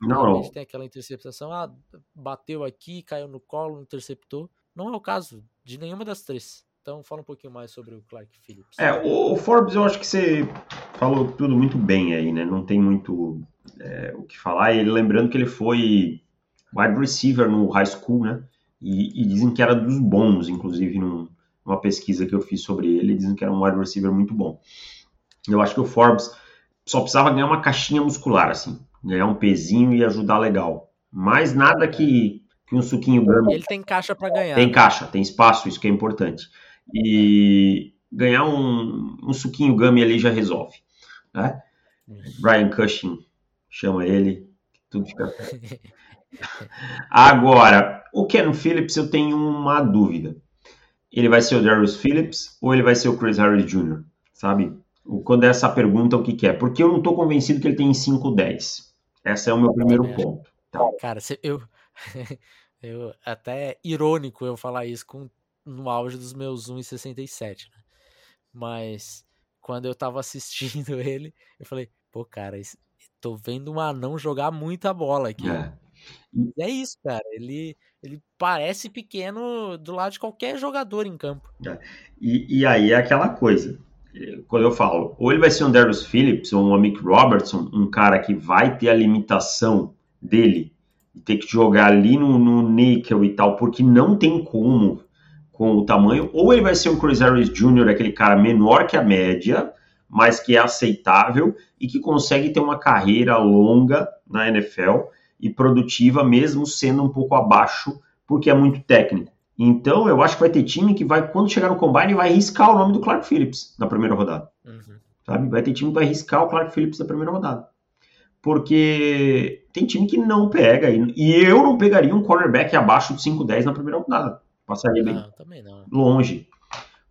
Não. Tem aquela interceptação, ah, bateu aqui, caiu no colo, interceptou. Não é o caso de nenhuma das três. Então fala um pouquinho mais sobre o Clark Phillips. É, o Forbes eu acho que você falou tudo muito bem aí, né? Não tem muito é, o que falar. E lembrando que ele foi wide receiver no high school, né? E, e dizem que era dos bons, inclusive num, numa pesquisa que eu fiz sobre ele, dizem que era um wide receiver muito bom. Eu acho que o Forbes só precisava ganhar uma caixinha muscular, assim ganhar um pezinho e ajudar legal. Mais nada que, que um suquinho gummy. Ele tem caixa para ganhar. Tem caixa, tem espaço, isso que é importante. E ganhar um, um suquinho gummy ali já resolve. Né? Brian Cushing chama ele, tudo fica. Agora, o Ken Phillips, eu tenho uma dúvida. Ele vai ser o Darius Phillips ou ele vai ser o Chris Harris Jr., sabe? Quando é essa pergunta, o que, que é? Porque eu não estou convencido que ele tem 5'10". Esse é o meu primeiro ponto. Tá. Cara, eu, eu até é irônico eu falar isso com, no auge dos meus 1,67, né? Mas quando eu tava assistindo ele, eu falei, pô, cara, tô vendo um anão jogar muita bola aqui. É. E é isso, cara. Ele, ele parece pequeno do lado de qualquer jogador em campo. É. E, e aí é aquela coisa quando eu falo, ou ele vai ser um Darius Phillips ou um Mick Robertson, um cara que vai ter a limitação dele de ter que jogar ali no, no níquel e tal, porque não tem como com o tamanho, ou ele vai ser um Chris Harris Jr., aquele cara menor que a média, mas que é aceitável e que consegue ter uma carreira longa na NFL e produtiva, mesmo sendo um pouco abaixo, porque é muito técnico. Então, eu acho que vai ter time que vai, quando chegar no combine, vai riscar o nome do Clark Phillips na primeira rodada. Uhum. Sabe? Vai ter time que vai riscar o Clark Phillips na primeira rodada. Porque tem time que não pega. E eu não pegaria um cornerback abaixo de 5-10 na primeira rodada. Passaria bem também não. longe.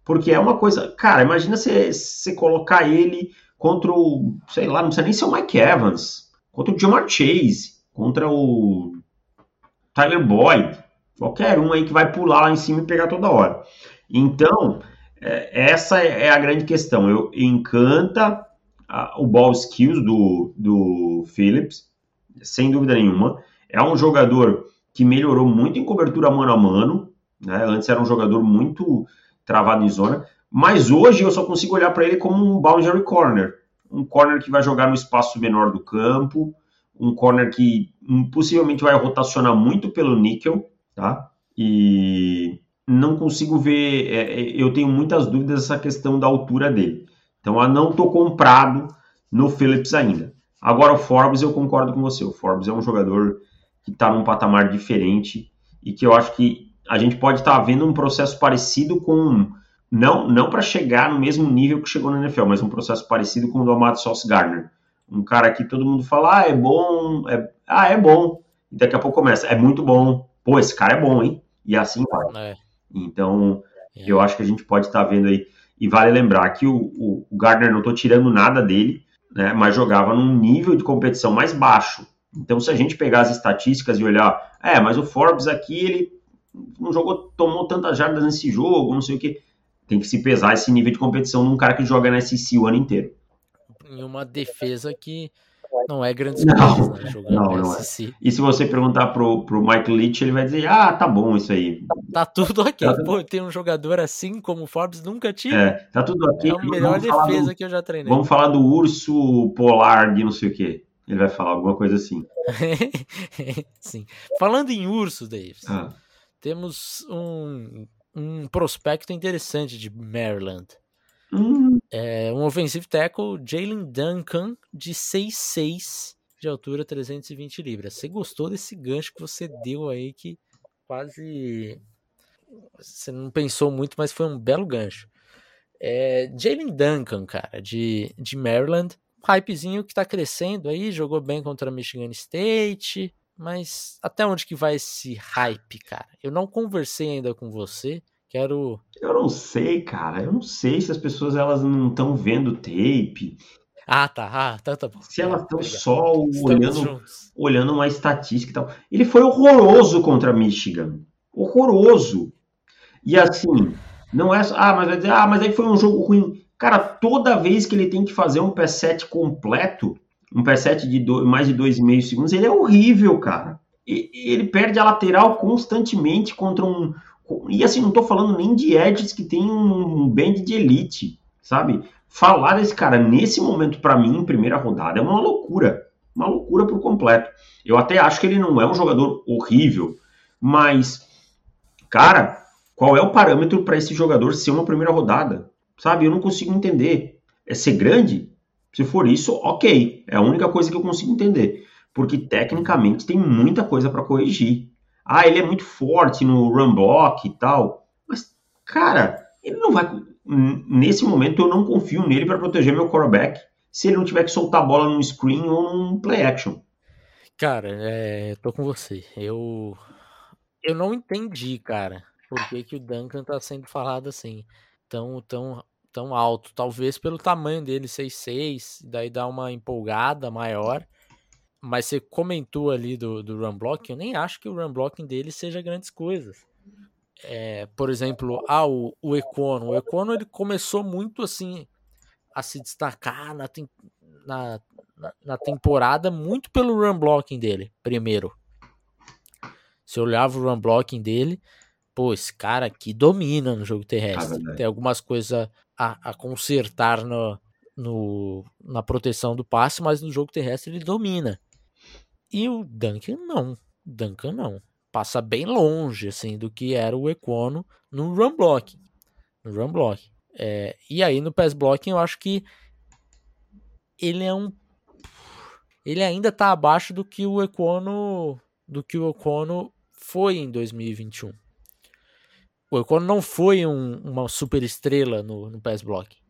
Porque é uma coisa. Cara, imagina você colocar ele contra o. Sei lá, não precisa nem ser o Mike Evans. Contra o Jamar Chase. Contra o Tyler Boyd Qualquer um aí que vai pular lá em cima e pegar toda hora. Então, é, essa é a grande questão. Eu encanta o ball skills do, do Phillips, sem dúvida nenhuma. É um jogador que melhorou muito em cobertura mano a mano. Né? Antes era um jogador muito travado em zona. Mas hoje eu só consigo olhar para ele como um boundary corner. Um corner que vai jogar no espaço menor do campo. Um corner que possivelmente vai rotacionar muito pelo níquel tá? E não consigo ver, é, é, eu tenho muitas dúvidas nessa questão da altura dele. Então, eu não estou comprado no Phillips ainda. Agora, o Forbes, eu concordo com você. O Forbes é um jogador que está num patamar diferente e que eu acho que a gente pode estar tá vendo um processo parecido com. Não, não para chegar no mesmo nível que chegou na NFL, mas um processo parecido com o do Amado Sauce Gardner. Um cara que todo mundo fala, ah, é bom, é, ah, é bom. E daqui a pouco começa, é muito bom, pô, esse cara é bom, hein? E assim vai. É. Então, é. eu acho que a gente pode estar tá vendo aí. E vale lembrar que o, o, o Gardner, não estou tirando nada dele, né, mas jogava num nível de competição mais baixo. Então, se a gente pegar as estatísticas e olhar, é, mas o Forbes aqui, ele não jogou, tomou tantas jardas nesse jogo, não sei o que. Tem que se pesar esse nível de competição num cara que joga na SEC o ano inteiro. Em uma defesa que não é grande não, né, jogando não, não. É. E se você perguntar pro, pro Mike Leach, ele vai dizer, ah, tá bom isso aí. Tá tudo ok. Tá Pô, tem um jogador assim como o Forbes nunca tive. É, tá tudo ok. É a melhor defesa do, que eu já treinei. Vamos falar do urso polar de não sei o quê. Ele vai falar alguma coisa assim. Sim. Falando em urso, Davis, ah. temos um, um prospecto interessante de Maryland. Hum. É um offensive tackle, Jalen Duncan, de 6'6 de altura, 320 libras. Você gostou desse gancho que você deu aí, que quase. Você não pensou muito, mas foi um belo gancho. É, Jalen Duncan, cara, de, de Maryland. Hypezinho que tá crescendo aí, jogou bem contra Michigan State. Mas até onde que vai esse hype, cara? Eu não conversei ainda com você. Quero. Eu não sei, cara. Eu não sei se as pessoas elas não estão vendo tape. Ah, tá. Ah, tá, tá bom. Se elas estão só olhando, olhando uma estatística e tal. Ele foi horroroso contra Michigan. Horroroso. E assim, não é. Ah, mas vai dizer, ah, mas aí foi um jogo ruim. Cara, toda vez que ele tem que fazer um P7 completo, um P7 de do, mais de 2,5 segundos, ele é horrível, cara. E, ele perde a lateral constantemente contra um, e assim, não tô falando nem de edges que tem um band de elite, sabe? Falar desse cara nesse momento, para mim, em primeira rodada, é uma loucura. Uma loucura por completo. Eu até acho que ele não é um jogador horrível, mas, cara, qual é o parâmetro para esse jogador ser uma primeira rodada? Sabe? Eu não consigo entender. É ser grande? Se for isso, ok. É a única coisa que eu consigo entender. Porque tecnicamente tem muita coisa para corrigir. Ah, ele é muito forte no run block e tal. Mas, cara, ele não vai. Nesse momento eu não confio nele para proteger meu quarterback se ele não tiver que soltar a bola num screen ou num play action. Cara, é, tô com você. Eu eu não entendi, cara, por que, que o Duncan tá sendo falado assim, tão tão tão alto, talvez pelo tamanho dele 6'6, daí dá uma empolgada maior. Mas você comentou ali do, do run blocking, eu nem acho que o run blocking dele seja grandes coisas. É, por exemplo, ah, o, o Econo. O Econo ele começou muito assim a se destacar na, na, na, na temporada muito pelo run blocking dele, primeiro. Se eu olhava o run blocking dele, pô, esse cara aqui domina no jogo terrestre. Ah, Tem algumas coisas a, a consertar no, no, na proteção do passe, mas no jogo terrestre ele domina. E o Duncan não. Duncan não. Passa bem longe assim do que era o Econo no run blocking. No run blocking. É, e aí no pass blocking eu acho que ele é um ele ainda está abaixo do que o Econo do que o Econo foi em 2021. O Econo não foi um, uma super estrela no, no pass blocking.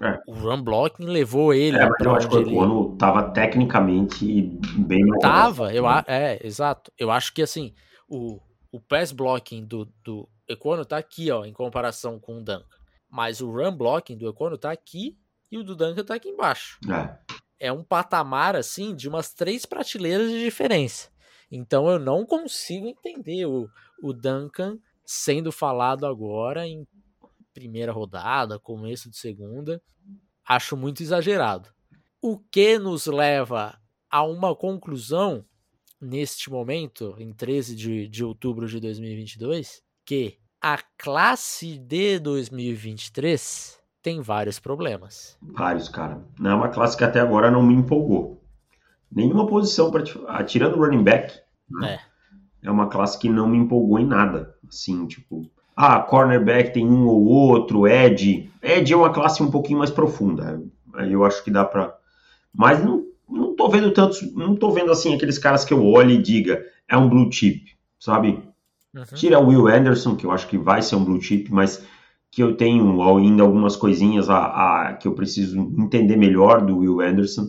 É. O run blocking levou ele. É, mas eu acho que o ano tava tecnicamente bem mais. Tava, eu a... é, exato. Eu acho que assim, o, o pass blocking do, do Econo tá aqui, ó, em comparação com o Duncan. Mas o run blocking do Econo tá aqui e o do Duncan tá aqui embaixo. É. é um patamar, assim, de umas três prateleiras de diferença. Então eu não consigo entender o, o Duncan sendo falado agora em primeira rodada, começo de segunda, acho muito exagerado. O que nos leva a uma conclusão neste momento, em 13 de, de outubro de 2022, que a classe de 2023 tem vários problemas. Vários, cara. Não é uma classe que até agora não me empolgou. Nenhuma posição para atirando running back. Né? É. é uma classe que não me empolgou em nada. Assim, tipo, ah, cornerback tem um ou outro, Ed. Ed é uma classe um pouquinho mais profunda. Aí eu acho que dá para. Mas não, não tô vendo tantos. Não tô vendo assim aqueles caras que eu olho e diga, é um blue chip, sabe? Uhum. Tira o Will Anderson, que eu acho que vai ser um blue chip, mas que eu tenho ainda algumas coisinhas a, a que eu preciso entender melhor do Will Anderson.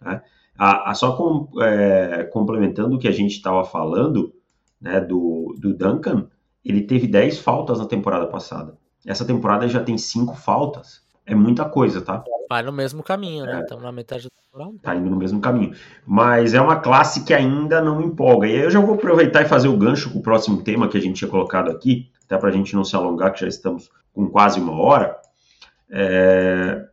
Né? A, a, só com, é, complementando o que a gente estava falando né, do, do Duncan, ele teve 10 faltas na temporada passada. Essa temporada já tem 5 faltas. É muita coisa, tá? Vai no mesmo caminho, né? Estamos é. na metade da temporada. Tá indo no mesmo caminho. Mas é uma classe que ainda não empolga. E aí eu já vou aproveitar e fazer o gancho com o próximo tema que a gente tinha colocado aqui, até para a gente não se alongar, que já estamos com quase uma hora. É...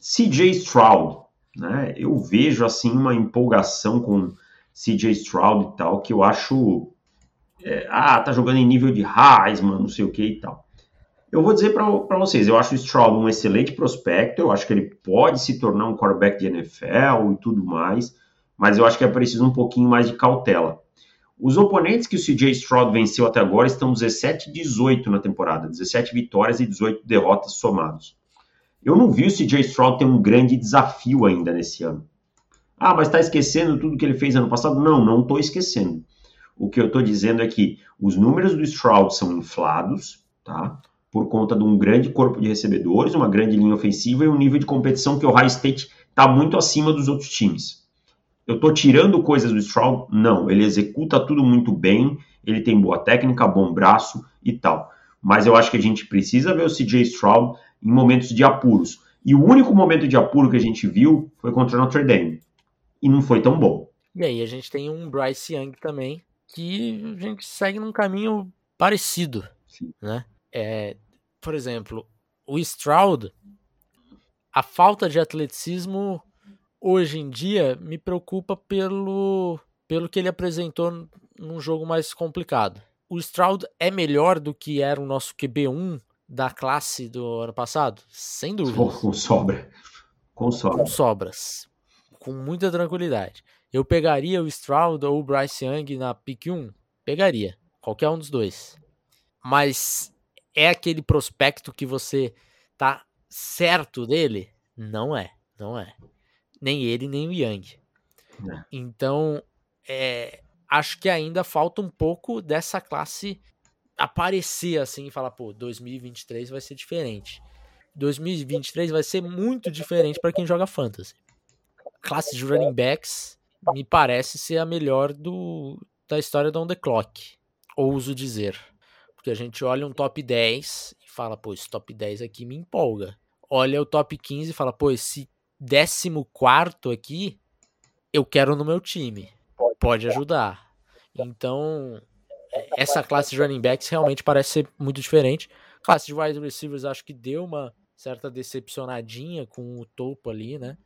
CJ Stroud, né? Eu vejo assim uma empolgação com CJ Stroud e tal, que eu acho é, ah, tá jogando em nível de Heisman, não sei o que e tal. Eu vou dizer para vocês, eu acho o Stroud um excelente prospecto, eu acho que ele pode se tornar um quarterback de NFL e tudo mais, mas eu acho que é preciso um pouquinho mais de cautela. Os oponentes que o CJ Stroud venceu até agora estão 17 18 na temporada, 17 vitórias e 18 derrotas somados. Eu não vi o CJ Stroud ter um grande desafio ainda nesse ano. Ah, mas está esquecendo tudo que ele fez ano passado? Não, não estou esquecendo. O que eu estou dizendo é que os números do Stroud são inflados, tá? Por conta de um grande corpo de recebedores, uma grande linha ofensiva e um nível de competição que o High State está muito acima dos outros times. Eu estou tirando coisas do Stroud? Não, ele executa tudo muito bem, ele tem boa técnica, bom braço e tal. Mas eu acho que a gente precisa ver o CJ Stroud em momentos de apuros. E o único momento de apuro que a gente viu foi contra o Notre Dame. E não foi tão bom. E aí a gente tem um Bryce Young também, que a gente segue num caminho parecido, Sim. né? É, por exemplo, o Stroud, a falta de atleticismo hoje em dia me preocupa pelo, pelo que ele apresentou num jogo mais complicado. O Stroud é melhor do que era o nosso QB1 da classe do ano passado? Sem dúvida. Com sobra. Com sobra. Com sobras. Com muita tranquilidade. Eu pegaria o Stroud ou o Bryce Young na pick 1? Pegaria. Qualquer um dos dois. Mas é aquele prospecto que você tá certo dele? Não é. Não é. Nem ele, nem o Young. É. Então, é, acho que ainda falta um pouco dessa classe aparecer assim e falar, pô, 2023 vai ser diferente. 2023 vai ser muito diferente para quem joga fantasy. Classe de running backs me parece ser a melhor do, da história do On The Clock, ouso dizer. Porque a gente olha um top 10 e fala, pô, esse top 10 aqui me empolga. Olha o top 15 e fala, pô, esse 14 aqui eu quero no meu time. Pode ajudar. Então, essa classe de running backs realmente parece ser muito diferente. Classe de wide receivers acho que deu uma certa decepcionadinha com o topo ali, né?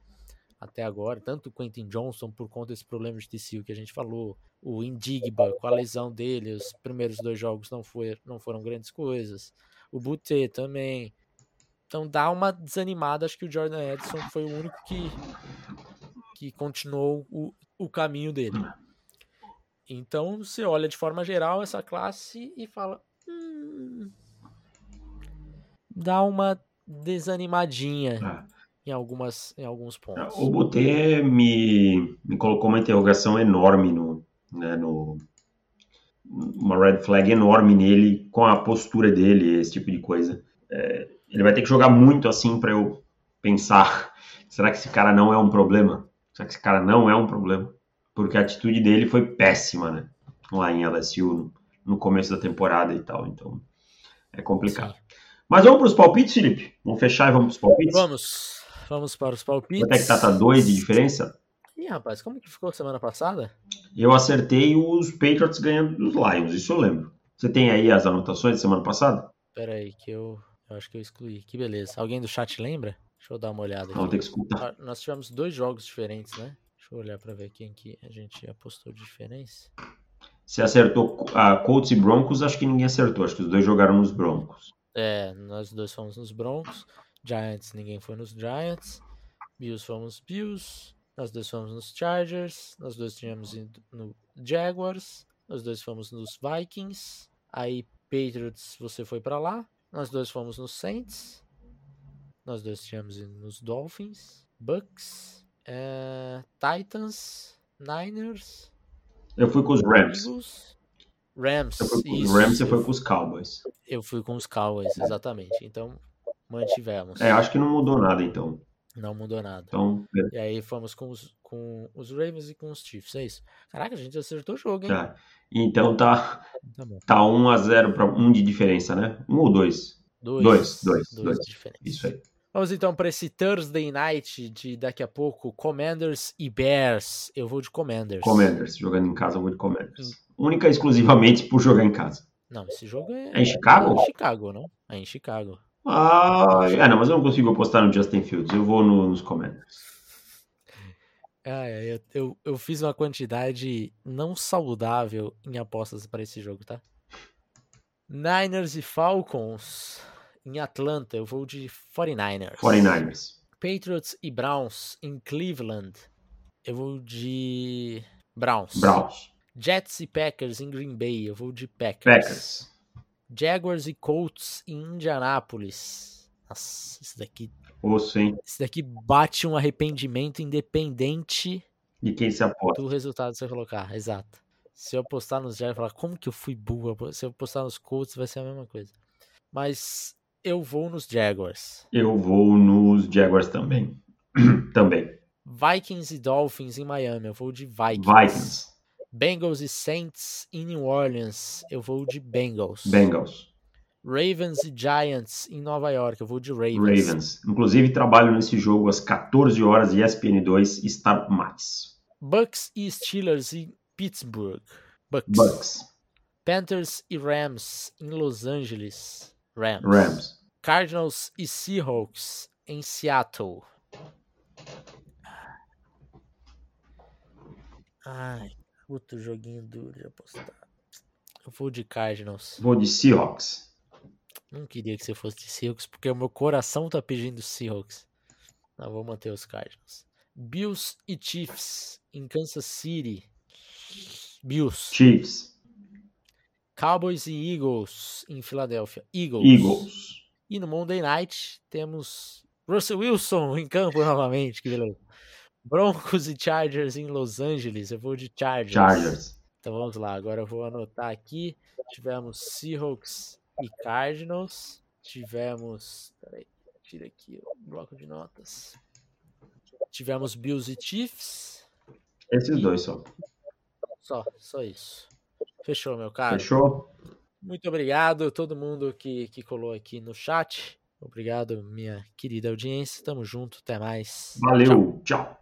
Até agora, tanto o Quentin Johnson por conta desse problema de TCU que a gente falou, o Indigba com a lesão dele, os primeiros dois jogos não, foi, não foram grandes coisas, o Butte também. Então dá uma desanimada, acho que o Jordan Edson foi o único que, que continuou o, o caminho dele. Então você olha de forma geral essa classe e fala. Hum, dá uma desanimadinha. Em, algumas, em alguns pontos. O Butê me, me colocou uma interrogação enorme no, né, no uma red flag enorme nele com a postura dele, esse tipo de coisa. É, ele vai ter que jogar muito assim para eu pensar: será que esse cara não é um problema? Será que esse cara não é um problema? Porque a atitude dele foi péssima, né? Lá em LSU, no, no começo da temporada e tal. Então é complicado. Sim. Mas vamos para os palpites, Felipe? Vamos fechar e vamos para os palpites? Vamos. Vamos para os palpites. Quanto é que tá? Tá dois de diferença? Ih, rapaz, como que ficou semana passada? Eu acertei os Patriots ganhando dos Lions, isso eu lembro. Você tem aí as anotações da semana passada? Pera aí, que eu, eu acho que eu excluí. Que beleza. Alguém do chat lembra? Deixa eu dar uma olhada aqui. Vamos ter que escutar. Ah, nós tivemos dois jogos diferentes, né? Deixa eu olhar para ver quem que a gente apostou de diferença. Você acertou a Colts e Broncos, acho que ninguém acertou. Acho que os dois jogaram nos Broncos. É, nós dois fomos nos Broncos. Giants, ninguém foi nos Giants. Bills fomos Bills. Nós dois fomos nos Chargers. Nós dois tínhamos no Jaguars. Nós dois fomos nos Vikings. Aí Patriots, você foi para lá. Nós dois fomos nos Saints. Nós dois tínhamos nos Dolphins. Bucks. É, Titans. Niners. Eu fui com os Rams. Eagles, Rams. Eu fui com os Rams e foi com os Cowboys. Eu fui com os Cowboys, exatamente. Então, mantivemos. É, acho que não mudou nada então. Não mudou nada. Então, e aí fomos com os, com os Ravens e com os Chiefs, é isso. Caraca, a gente acertou o jogo, hein? Tá. Então tá, tá, tá 1 a 0 para 1 de diferença, né? 1 ou 2? 2. 2, 2, 2. Isso aí. Vamos então para esse Thursday Night de daqui a pouco, Commanders e Bears. Eu vou de Commanders. Commanders, jogando em casa eu vou de Commanders. Hum. Única e exclusivamente por jogar em casa. Não, esse jogo é. É em Chicago? É em Chicago, não? É em Chicago. Ah, não, mas eu não consigo apostar no Justin Fields. Eu vou no, nos Commanders. Ah, é, eu, eu, eu fiz uma quantidade não saudável em apostas para esse jogo, tá? Niners e Falcons em Atlanta, eu vou de 49ers. 49ers. Patriots e Browns em Cleveland, eu vou de Browns. Browns. Jets e Packers em Green Bay, eu vou de Packers. Packers. Jaguars e Colts em Indianápolis. Nossa, isso daqui, Osso, hein? isso daqui bate um arrependimento independente De quem se aposta. do resultado que você colocar. Exato. Se eu apostar nos Jaguars, falar como que eu fui burro. Se eu apostar nos Colts, vai ser a mesma coisa. Mas eu vou nos Jaguars. Eu vou nos Jaguars também. também. Vikings e Dolphins em Miami, eu vou de Vikings. Vikings. Bengals e Saints em New Orleans, eu vou de Bengals. Bengals. Ravens e Giants em Nova York, eu vou de Ravens. Ravens. Inclusive, trabalho nesse jogo às 14 horas, ESPN2, Star Mais. Bucks e Steelers em Pittsburgh. Bucks. Bucks. Panthers e Rams em Los Angeles. Rams. Rams. Cardinals e Seahawks em Seattle. Ai, outro joguinho duro de apostar. Eu vou de Cardinals. Vou de Seahawks. Não queria que você fosse de Seahawks, porque o meu coração tá pedindo Seahawks. Não, vou manter os Cardinals. Bills e Chiefs em Kansas City. Bills. Chiefs. Cowboys e Eagles em Filadélfia. Eagles. Eagles. E no Monday Night temos Russell Wilson em campo novamente. Que beleza. Broncos e Chargers em Los Angeles. Eu vou de Chargers. Chargers. Então vamos lá. Agora eu vou anotar aqui. Tivemos Seahawks e Cardinals. Tivemos. Peraí, tira aqui o bloco de notas. Tivemos Bills e Chiefs. Esses dois só. Só, só isso. Fechou, meu caro. Fechou? Muito obrigado a todo mundo que, que colou aqui no chat. Obrigado, minha querida audiência. Tamo junto, até mais. Valeu. Tchau.